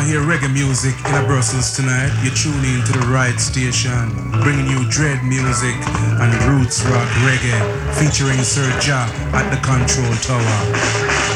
want to hear reggae music in a Brussels tonight, you're tuning to the right station, bringing you dread music and roots rock reggae, featuring Sir Ja at the control tower.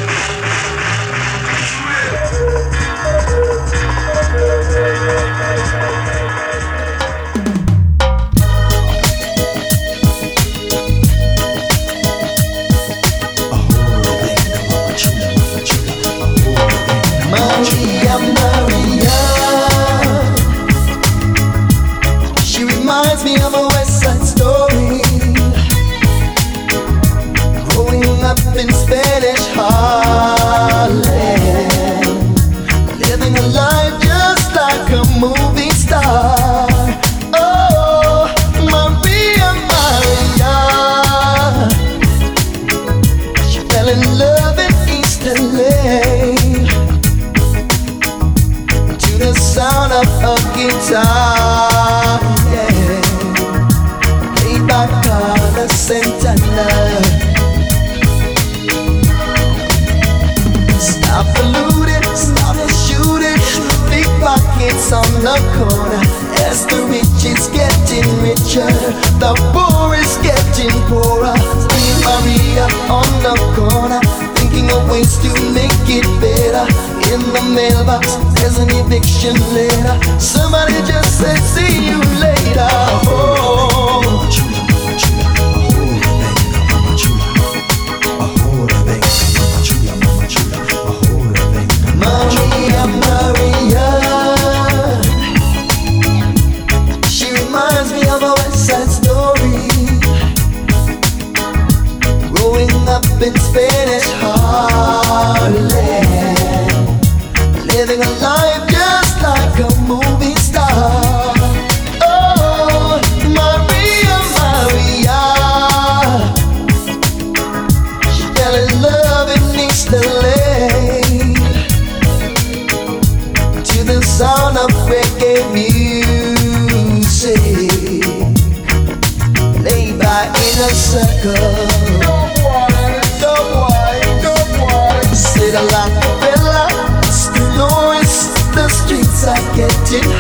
eviction later. Somebody just say, see you later. Oh.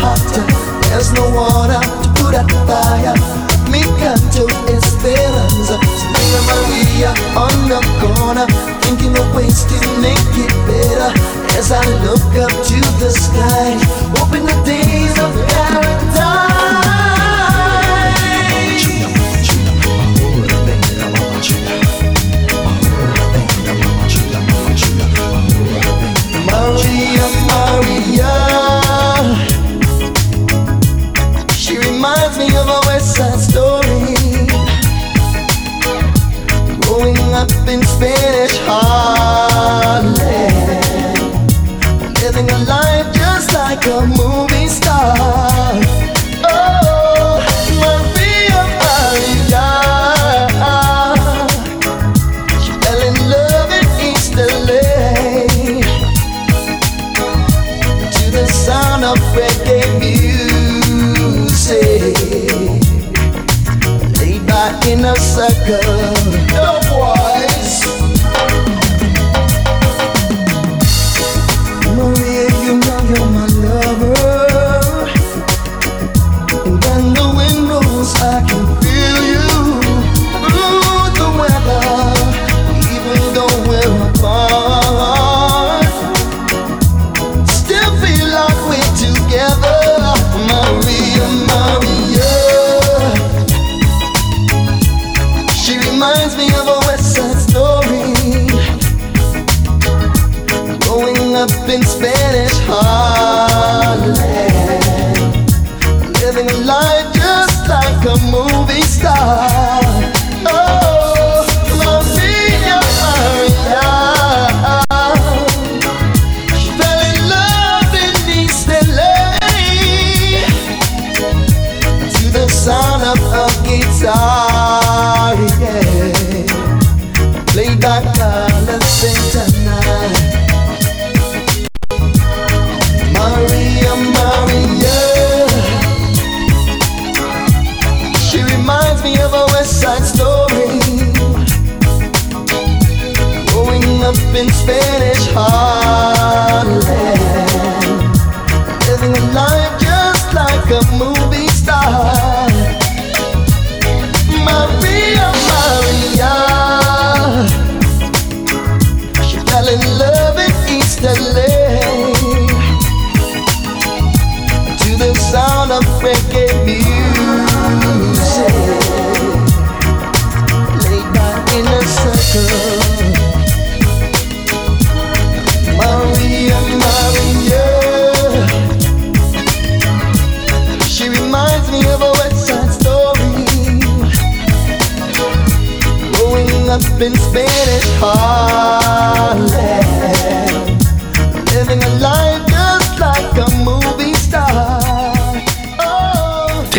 hotter. There's no water to put out the fire. Me canto esperanza. So Santa Maria on the corner, thinking of ways to make it better. As I look up to the sky, hoping the day.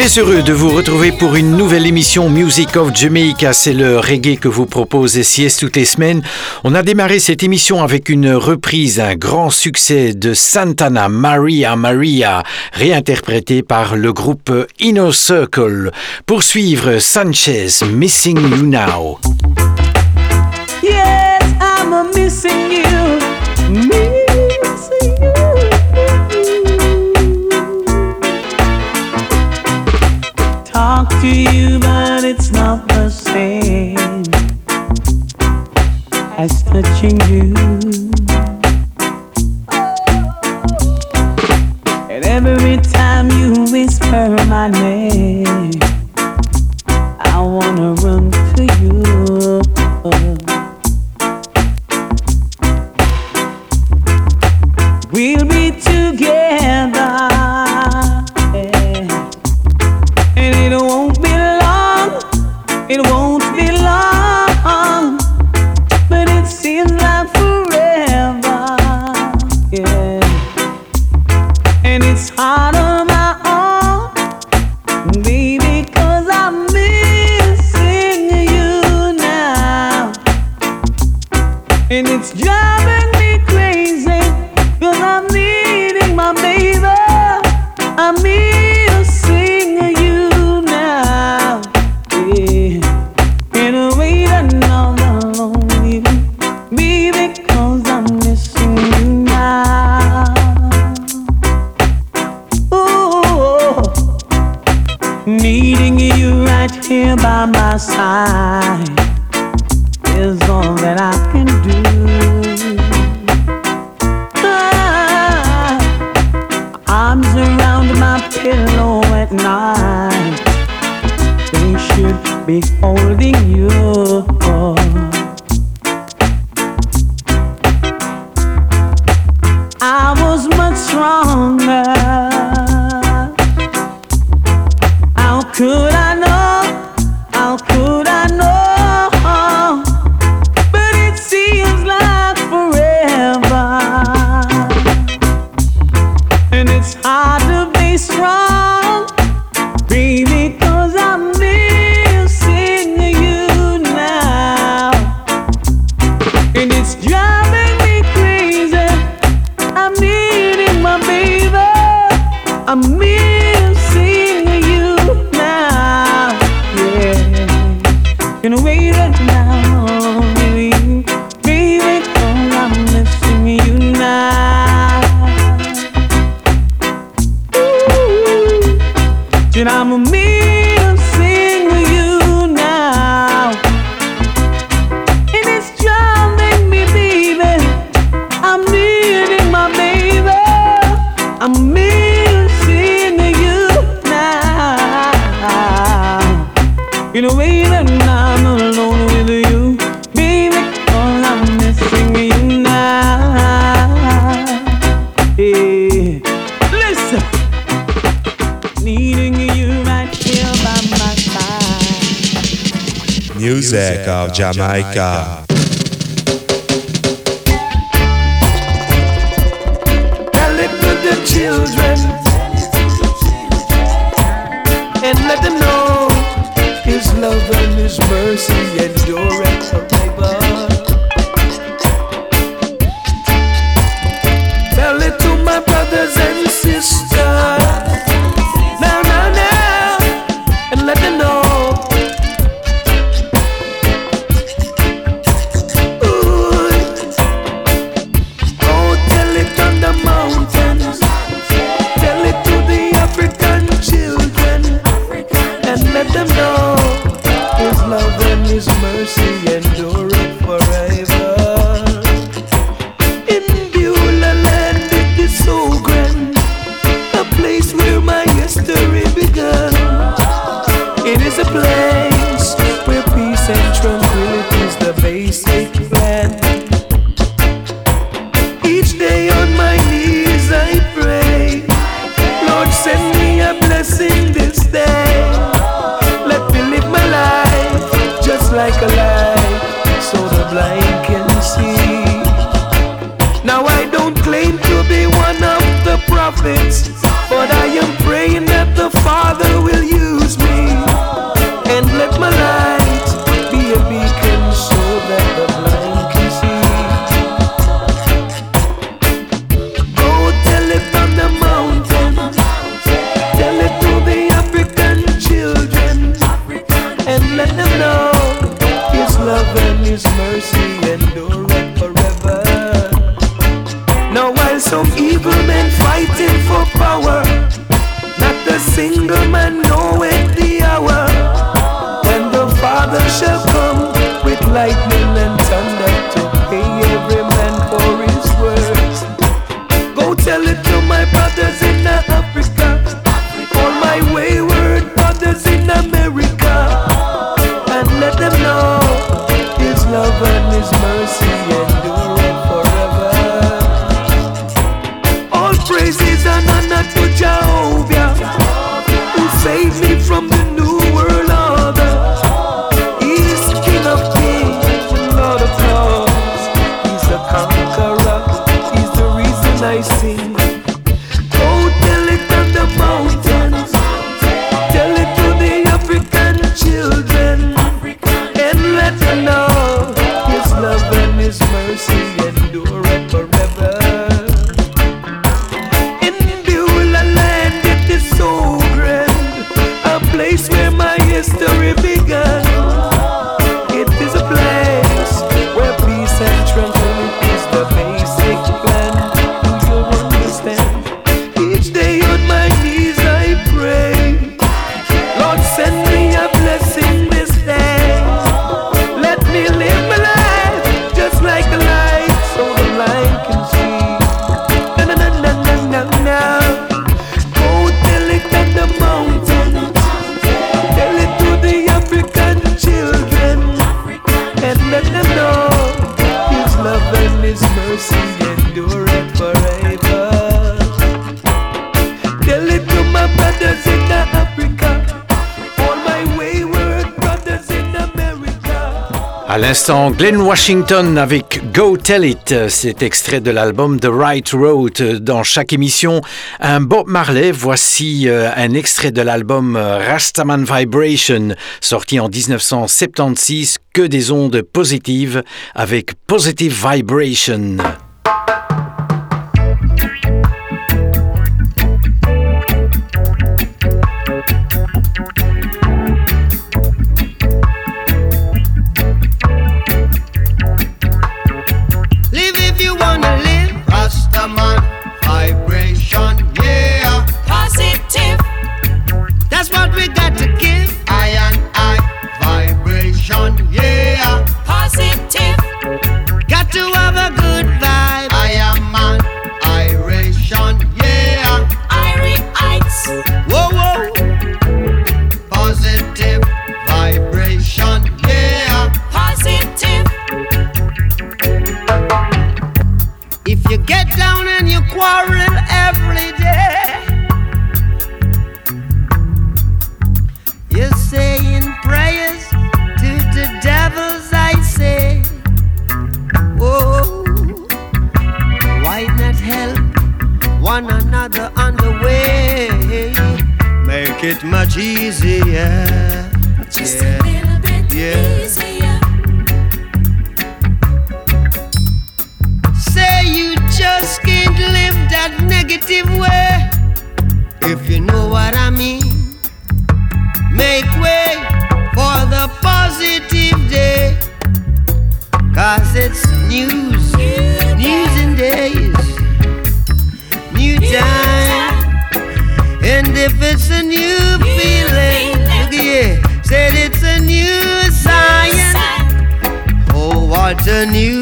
Heureux de vous retrouver pour une nouvelle émission Music of Jamaica. C'est le reggae que vous propose Sieste toutes les semaines. On a démarré cette émission avec une reprise, un grand succès de Santana, Maria Maria, réinterprété par le groupe Inner Circle. Poursuivre Sanchez, Missing You Now. Yes, I'm missing you. to you, but it's not the same as touching you. And every time you whisper my name, I wanna run to you. We'll be Jamaica. Jamaica. His mercy endureth forever. Now while some evil men fighting for power, not a single man À l'instant, Glenn Washington avec Go Tell It, cet extrait de l'album The Right Road. Dans chaque émission, un Bob Marley, voici euh, un extrait de l'album euh, Rastaman Vibration, sorti en 1976, que des ondes positives avec Positive Vibration. one another on the way. Make it much easier. Just yeah. a little bit yeah. easier. Say you just can't live that negative way. If you know what I mean, make way for the new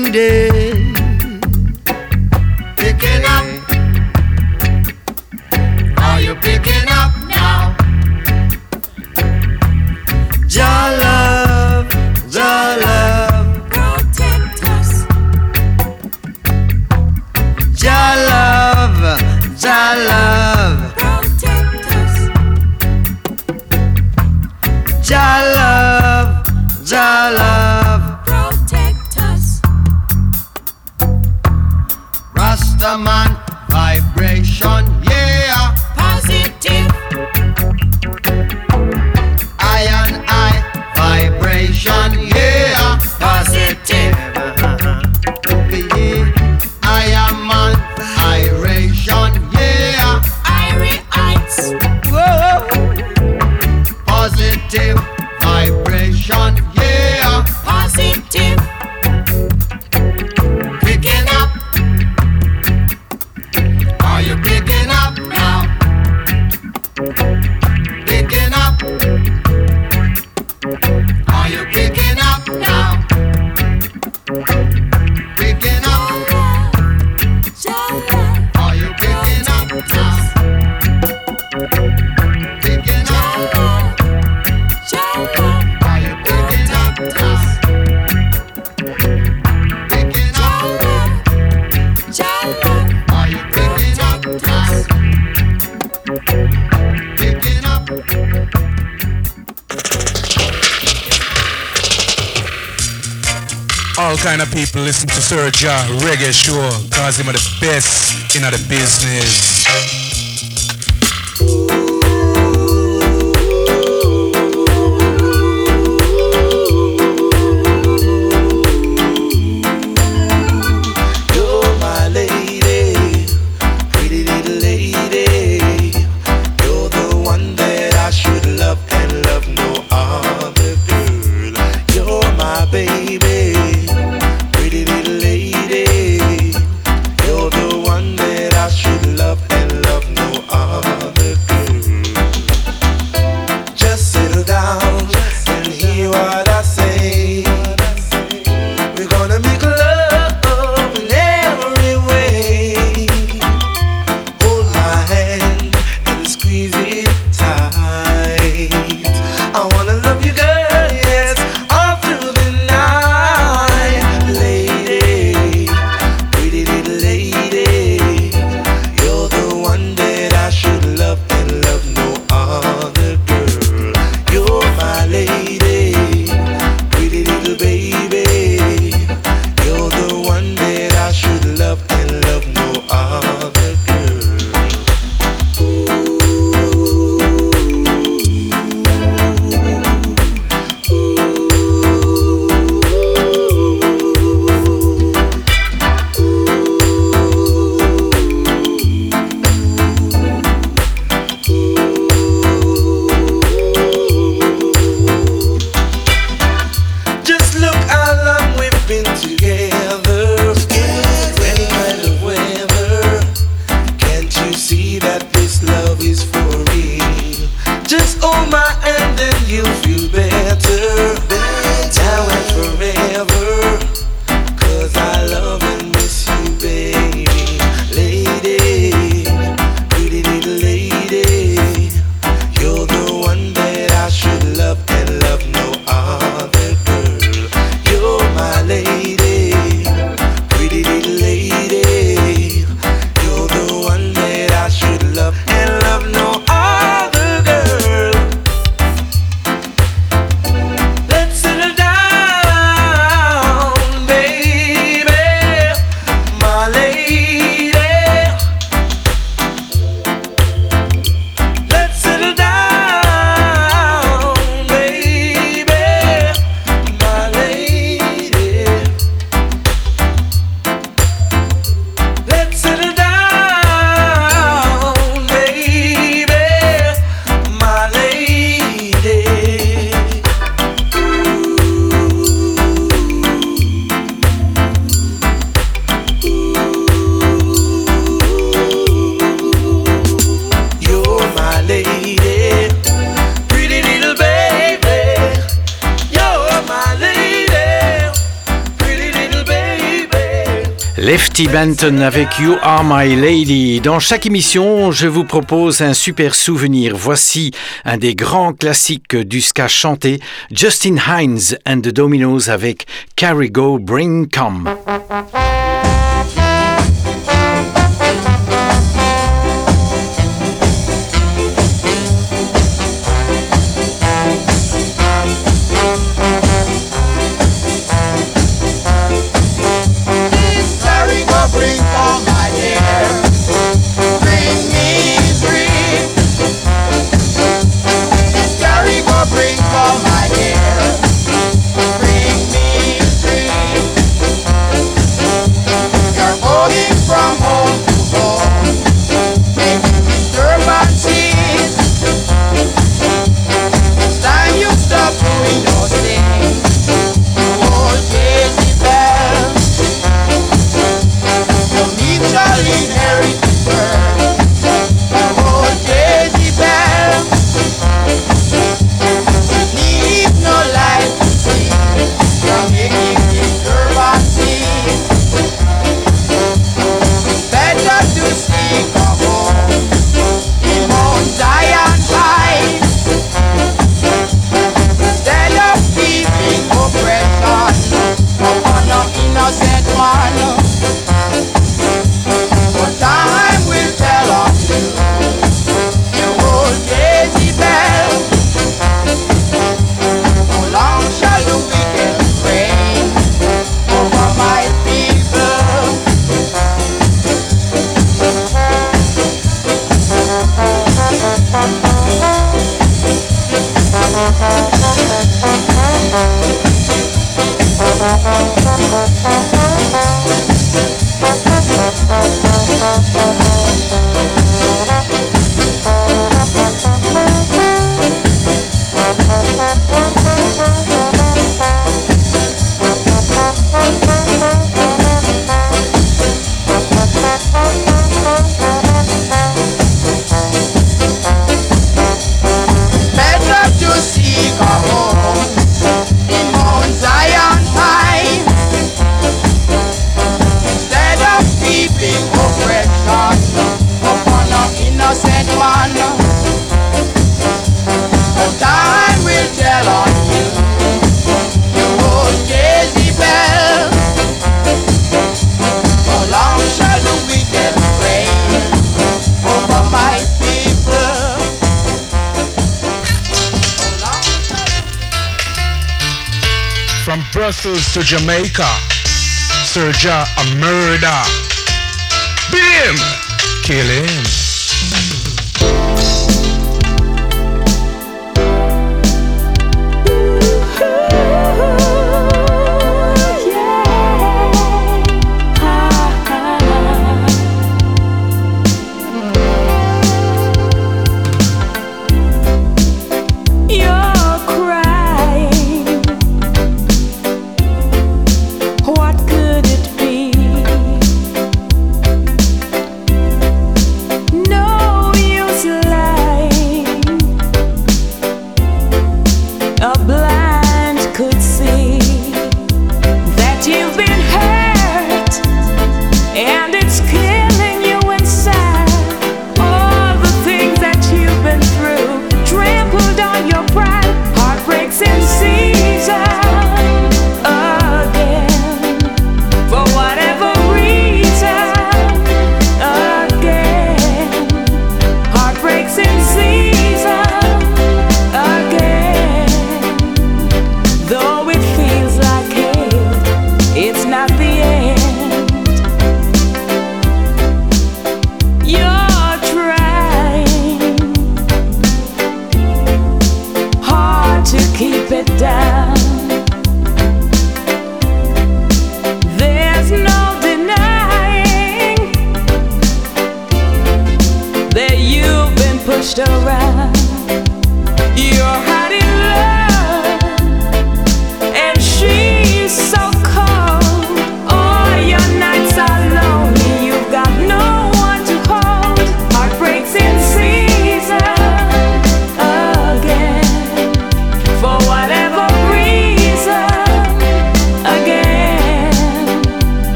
all kind of people listen to Sir John Reggae Show, cause him are the best in the business. Marty Benton avec You Are My Lady. Dans chaque émission, je vous propose un super souvenir. Voici un des grands classiques du ska chanté, Justin Hines and the Dominoes avec Carrie Go Bring Come. From to Jamaica, Serja a murder. Beat him, kill him.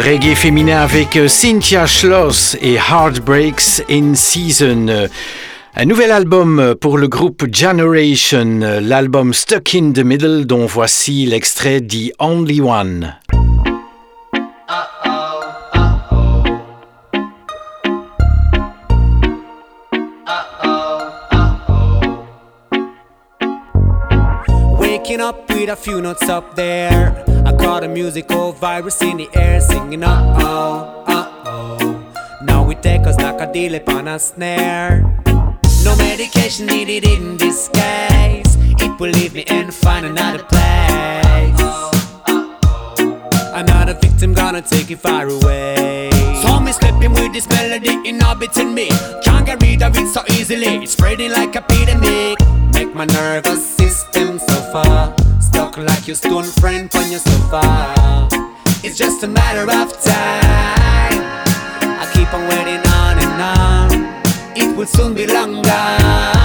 Reggae féminin avec euh, Cynthia Schloss et Heartbreaks in Season. Un nouvel album pour le groupe Generation, l'album Stuck in the Middle dont voici l'extrait The Only One. Up with a few notes up there. Caught a musical virus in the air, singing uh oh, uh oh. Now we take us like a deal upon a snare. No medication needed in this case. It will leave me and find another place. Another victim gonna take it far away. Saw me stepping with this melody inhabiting me. Can't get rid of it so easily. It's spreading like a epidemic. Make my nervous system suffer. Stuck like your stone friend on your sofa. It's just a matter of time. I keep on waiting on and on. It will soon be long gone.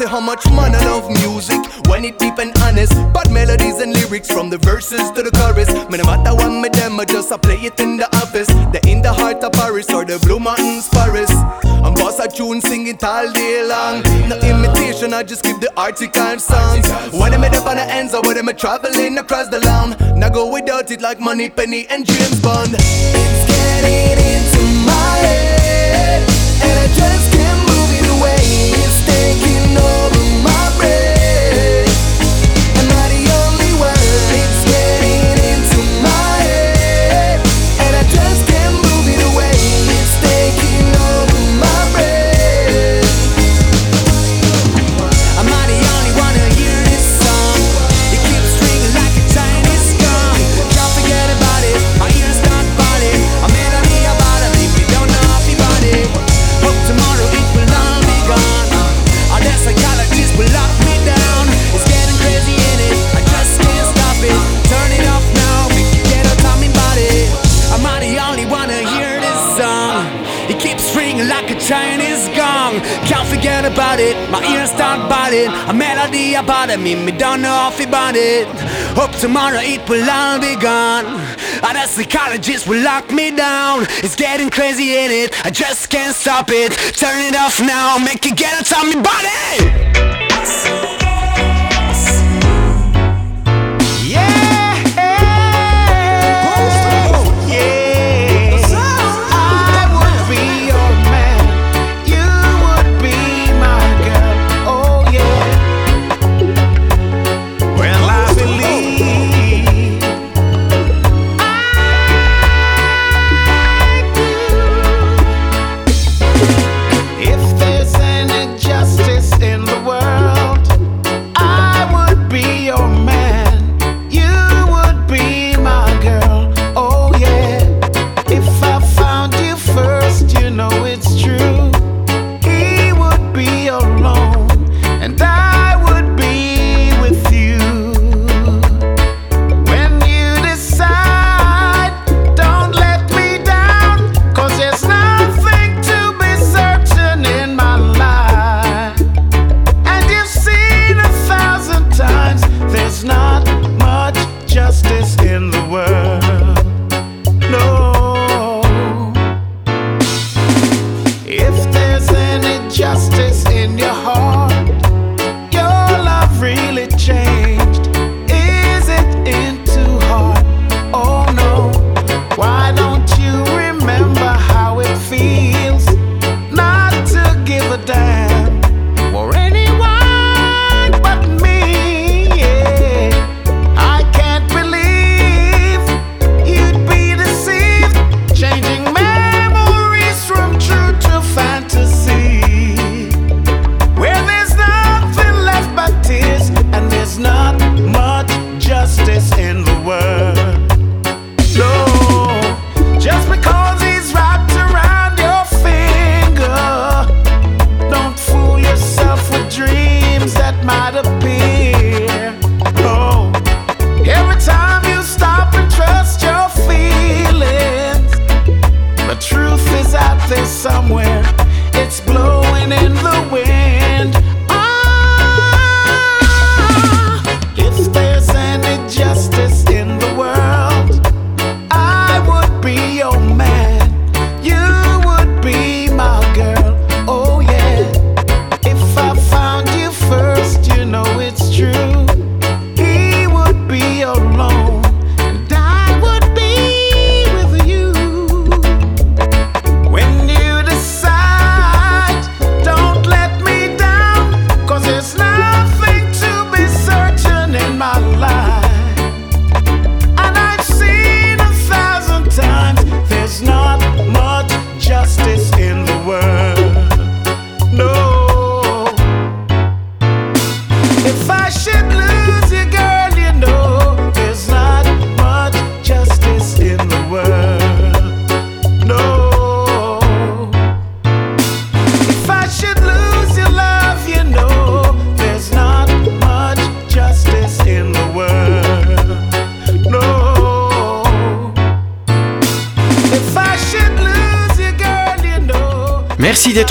Say how much man I love music when it deep and honest. But melodies and lyrics from the verses to the chorus. Me no matter what me them, I just I play it in the office. The in the heart of Paris or the Blue Mountains Paris. I'm boss a tune, sing it all day long. No imitation, I just keep the article songs. When I'm up on the ends or when I'm traveling across the land. Now go without it like Moneypenny and James Bond. It's getting into my head, and I just A melody about. Me, me don't know if about it. Hope tomorrow it will all be gone. And the psychologist will lock me down. It's getting crazy in it. I just can't stop it. Turn it off now. Make it get out of me body.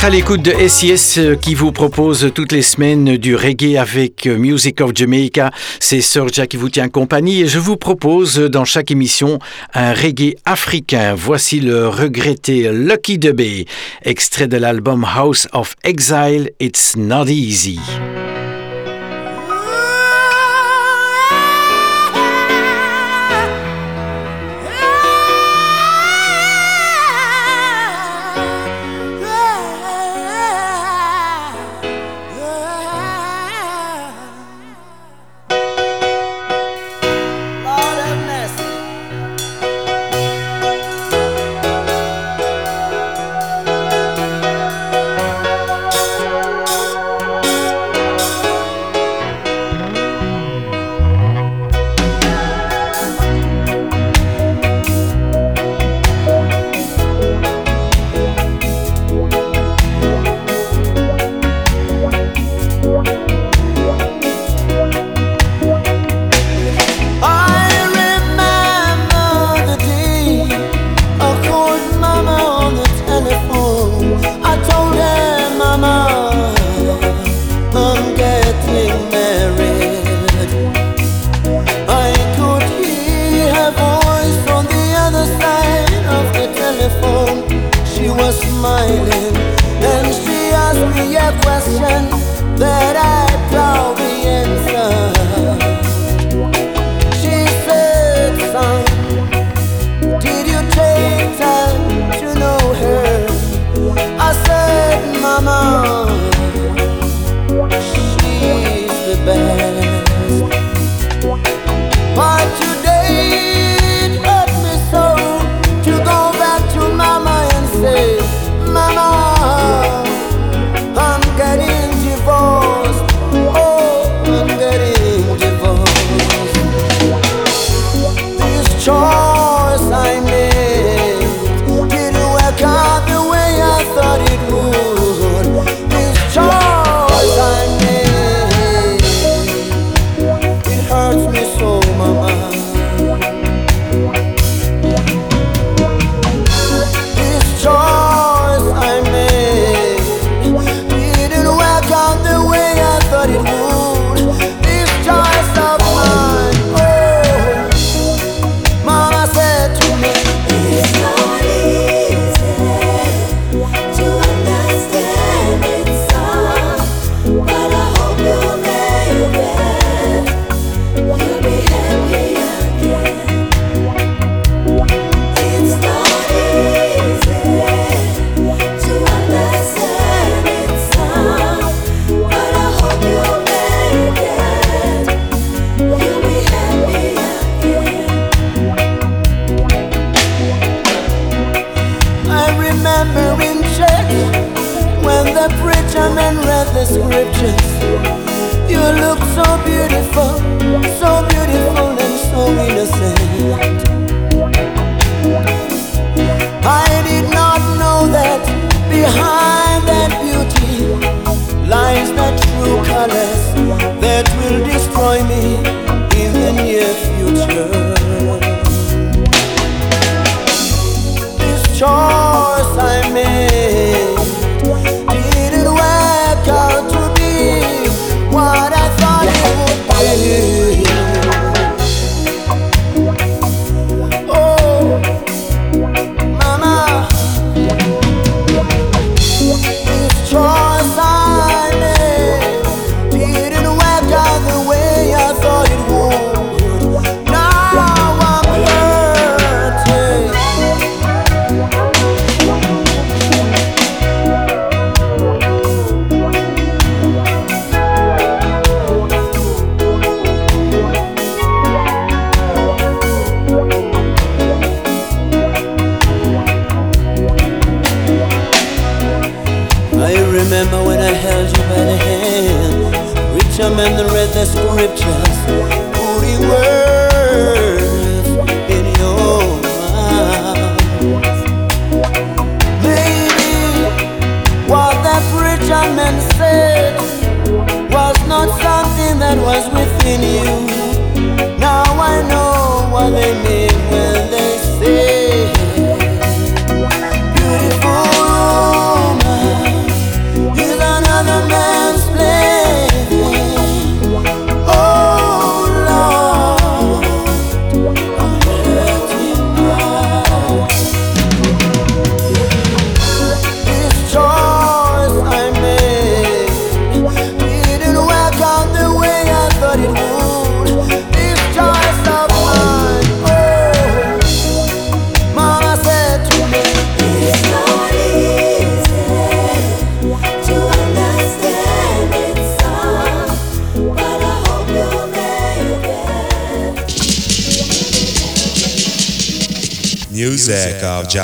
à l'écoute de SIS euh, qui vous propose toutes les semaines du reggae avec euh, Music of Jamaica. C'est Sorja qui vous tient compagnie et je vous propose euh, dans chaque émission un reggae africain. Voici le regretté Lucky Dubé, extrait de l'album House of Exile, It's Not Easy.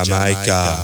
Jamaica.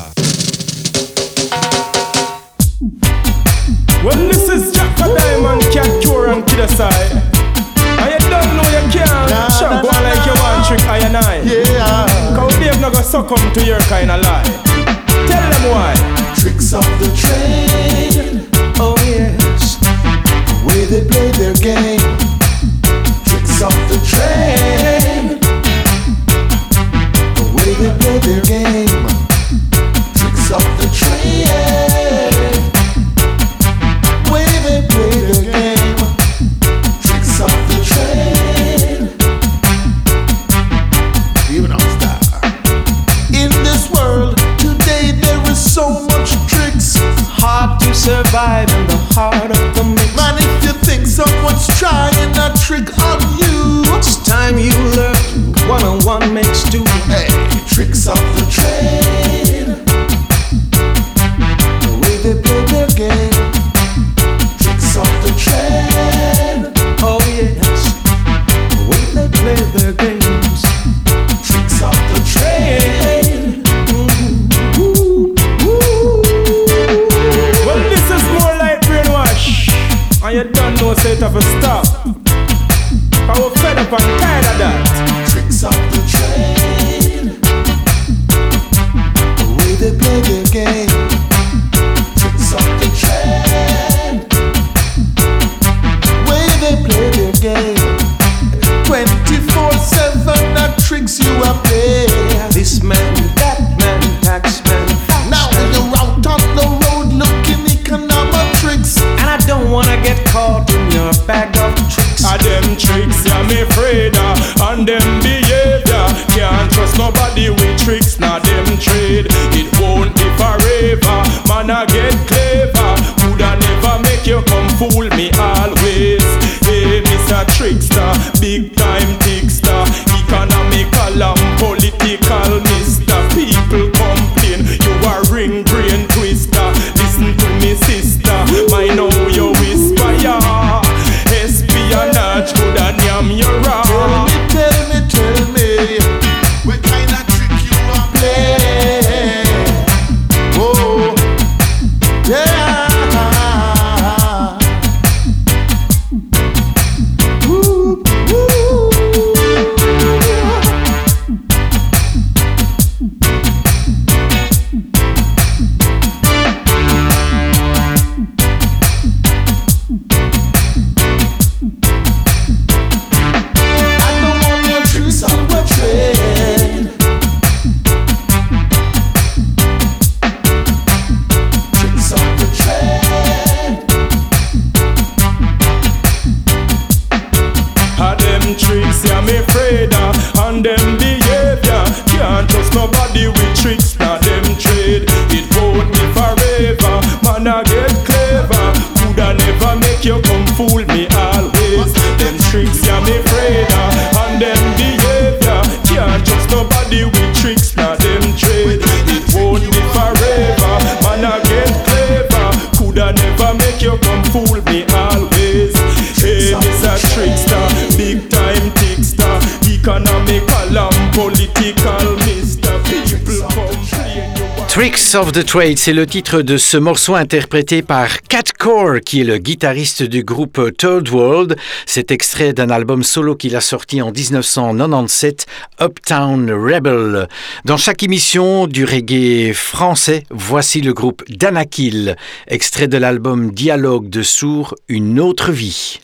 Of the Trade, c'est le titre de ce morceau interprété par Cat Core, qui est le guitariste du groupe Third World. C'est extrait d'un album solo qu'il a sorti en 1997, Uptown Rebel. Dans chaque émission du reggae français, voici le groupe Danakil, extrait de l'album Dialogue de Sourds, Une autre vie.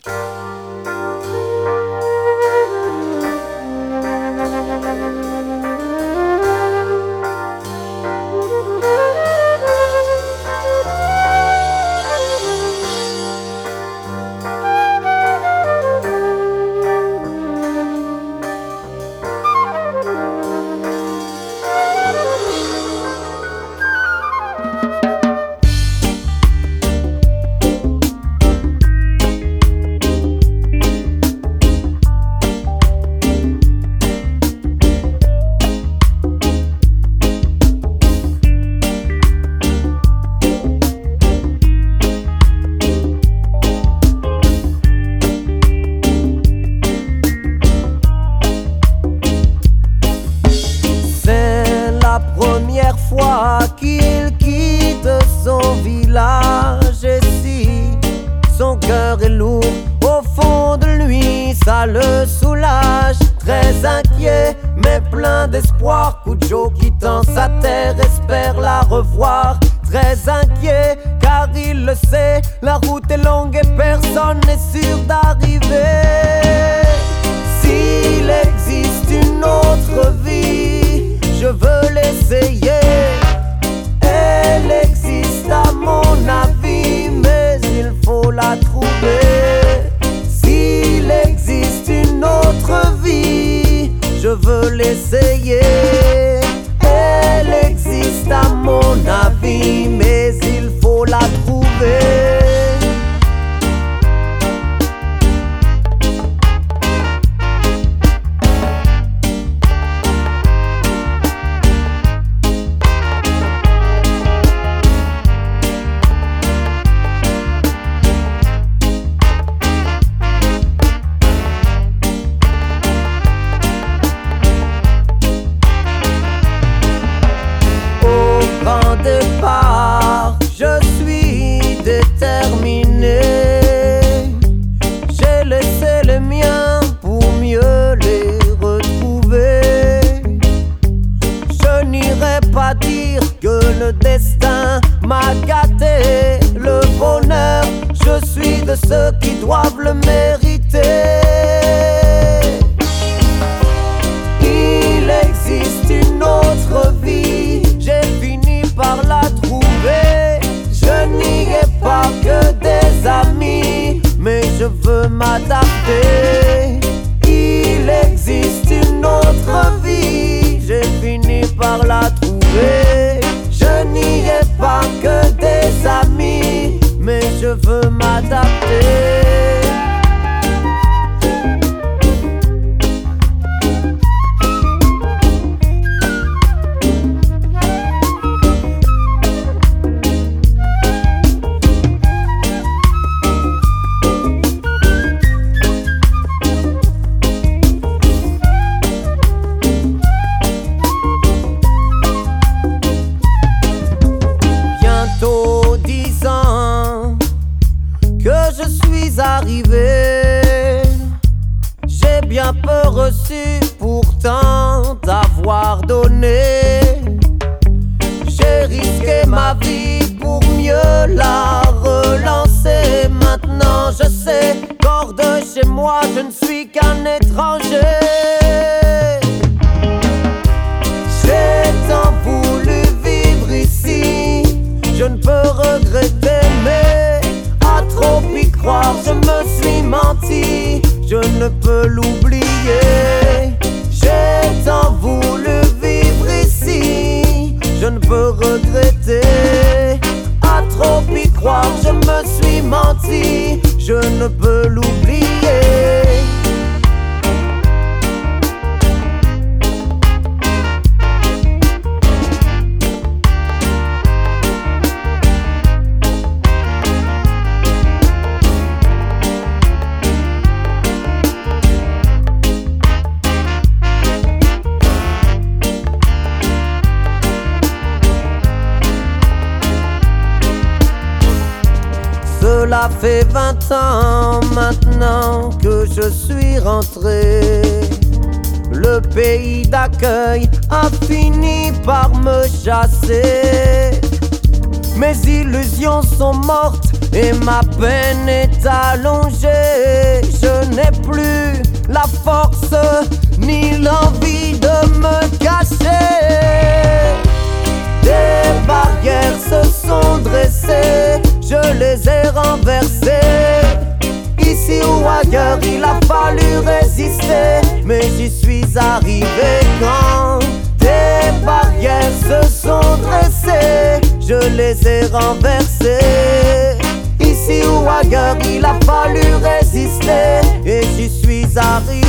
Je me suis menti, je ne peux l'oublier. J'ai tant voulu vivre ici, je ne peux regretter. À trop y croire, je me suis menti, je ne peux l'oublier. Fait vingt ans maintenant que je suis rentré. Le pays d'accueil a fini par me chasser. Mes illusions sont mortes et ma peine est allongée. Je n'ai plus la force ni l'envie de me cacher. Des barrières se sont dressées, je les ai renversées. Ici ou ailleurs, il a fallu résister, mais j'y suis arrivé quand des barrières se sont dressées, je les ai renversées. Ici ou ailleurs, il a fallu résister, et j'y suis arrivé.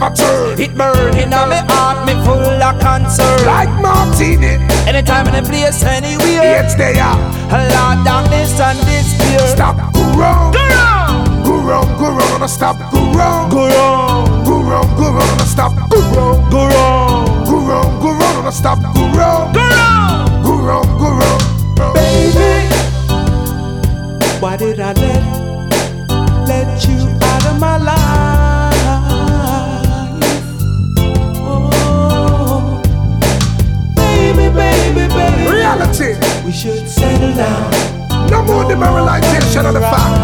A turn. It burn in my heart, me full of concern. Like Martini eh? Anytime, any place, anywhere. It's there A lot of darkness and despair. Stop go wrong. Go wrong. Go wrong, go wrong stop. Go wrong. Go wrong. Go wrong, go wrong stop. Go wrong. Go wrong. Go wrong, go wrong stop. Go wrong. Go wrong. Go wrong, go wrong. Baby, why did I let let We should settle down. No more demoralization of the fact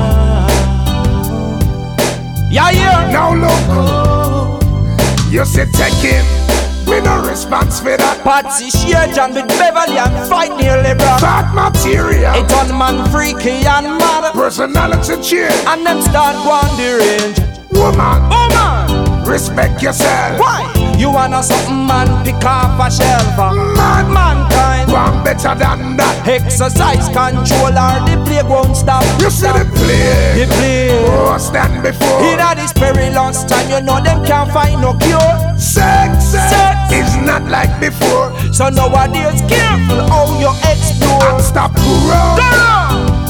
Yeah, yeah. Now look You say take him Me no response for that Patsy Shearjan with Beverly and fight nearly bro. Bad material It on man freaky and mad. Personality change And them start wandering. Woman Oh man, Respect yourself why? You wanna something man pick off a shelf? Uh. Man Mankind. One better than that Exercise control or the won't stop. You see the play The play. Oh stand before In this perilous time, you know them can't find no cure. Sex, Sex. is not like before So nowadays, careful how you explore. And stop go wrong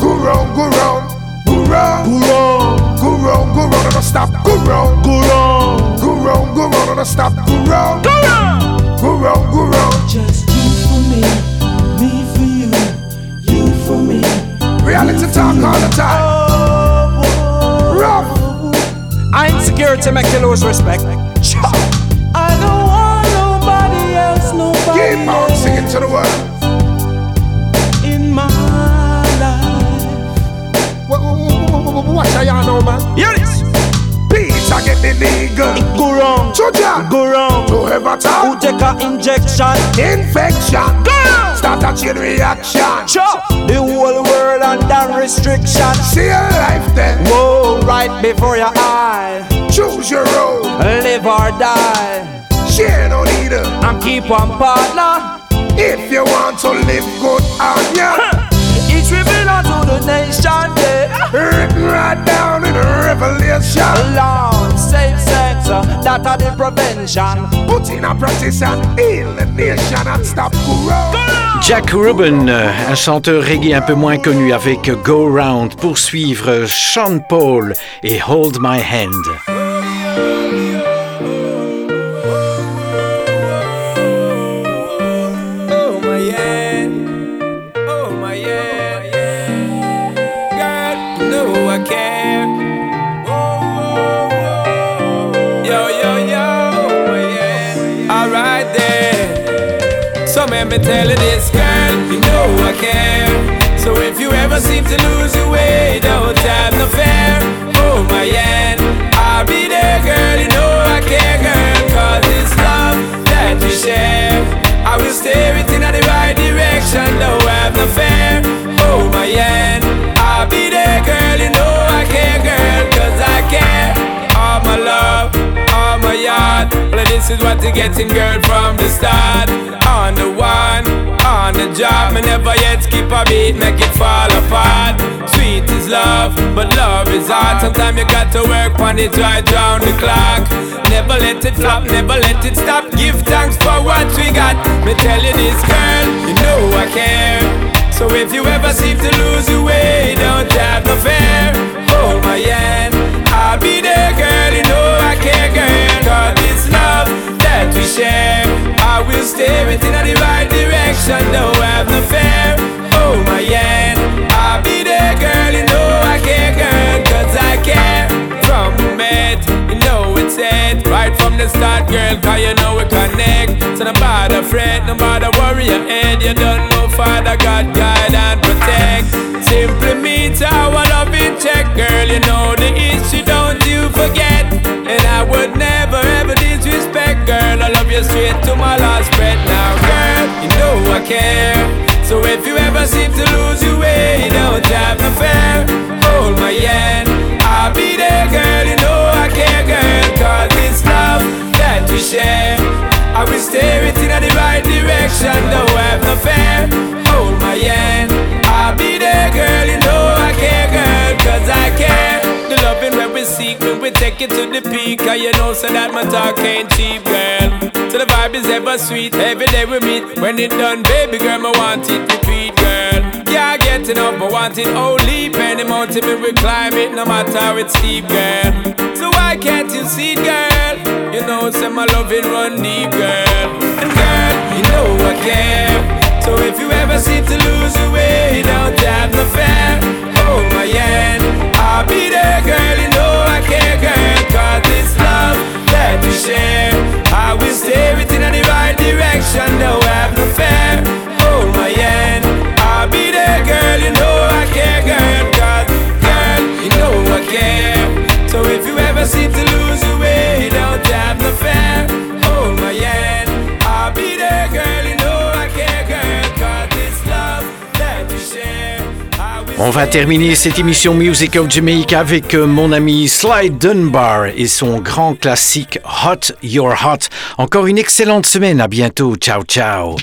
Go wrong, Go wrong, go wrong Go wrong go wrong, Go wrong, go wrong stop go wrong go wrong, Go wrong, go wrong And stop go wrong go wrong. Go wrong, go wrong Just you for me, me for you, you for me. Reality talk all the time Oh, Rough I insecurity make you lose respect. I don't want nobody else, nobody Keep on else singing to the world in my life. Watch how y'all know man Hear this. Peter get the legal Go wrong, Chuja go wrong. To ever Who talk take a injection? Infection Go. Start a chain reaction Chop the whole world under restriction. See your life then Whoa, right before your eye. Choose your road Live or die. Share no leader And keep on partner. If you want to live good on ya Each belong to the nation, yeah. Written right down in the Revelation Lord, that are the prevention. Put in a practice and heal the nation and stop corrupt Jack Rubin, euh, un chanteur reggae un peu moins connu avec Go Round, pour suivre Sean Paul et Hold My Hand. Me tell you this, girl, you know I care. So if you ever seem to lose your way, don't have no fear. Oh my yeah, I'll be there, girl. You know I care, girl, 'cause it's love that we share. I will steer it in the right direction, don't have no fear. Oh my yeah, I'll be there, girl. You know I care, girl, 'cause I care. My yard. Well, this is what you're getting, girl, from the start. On the one, on the job, me never yet skip a beat, make it fall apart. Sweet is love, but love is hard. Sometimes you got to work on it right round the clock. Never let it flop, never let it stop. Give thanks for what we got. Me tell you this, girl, you know I care. So if you ever seem to lose your way, don't have no fear. Hold my hand, I'll be there, girl. You know I care, girl love that we share. I will steer it in the right direction, no have no fear. Oh my end, I'll be there, girl. You know I care, girl, cause I care. From met, you know it's it. Right from the start, girl, cause you know we connect. So no bother fret, no bother worry your head. You don't know, Father God, guide and protect. Simply meet our love in check, girl, you know you straight to my last breath. Now, girl, you know I care. So if you ever seem to lose your way, don't have no fear. Hold my hand, I'll be there, girl. You know I care, girl. Cause this love that we share, I will steer it in the right direction. Don't have no fear. Hold my hand, I'll be there, girl. You know I care, girl. Cause I care. The loving where we seek, when we take it to the peak. Cause you know, so that my talk ain't cheap, girl. So the vibe is ever sweet. Every day we meet. When it done, baby girl, I want it repeat, girl. Yeah, I get enough, but want it only. Penny mountain, we climb it, no matter how it's steep, girl. So why can't you see girl? You know, say my loving run deep, girl. And girl, you know I care. So if you ever seem to lose your way, don't have no fear. Hold my hand, I'll be there, girl. You know I care, girl. This we share, I will steer it in the right direction. Don't have no fear. Hold my hand, I'll be there, girl. You know I care, girl. Cause, girl, you know I care. So if you ever seem to lose your way, don't have no fear. On va terminer cette émission Music of Jamaica avec euh, mon ami Sly Dunbar et son grand classique Hot Your Hot. Encore une excellente semaine, à bientôt, ciao ciao.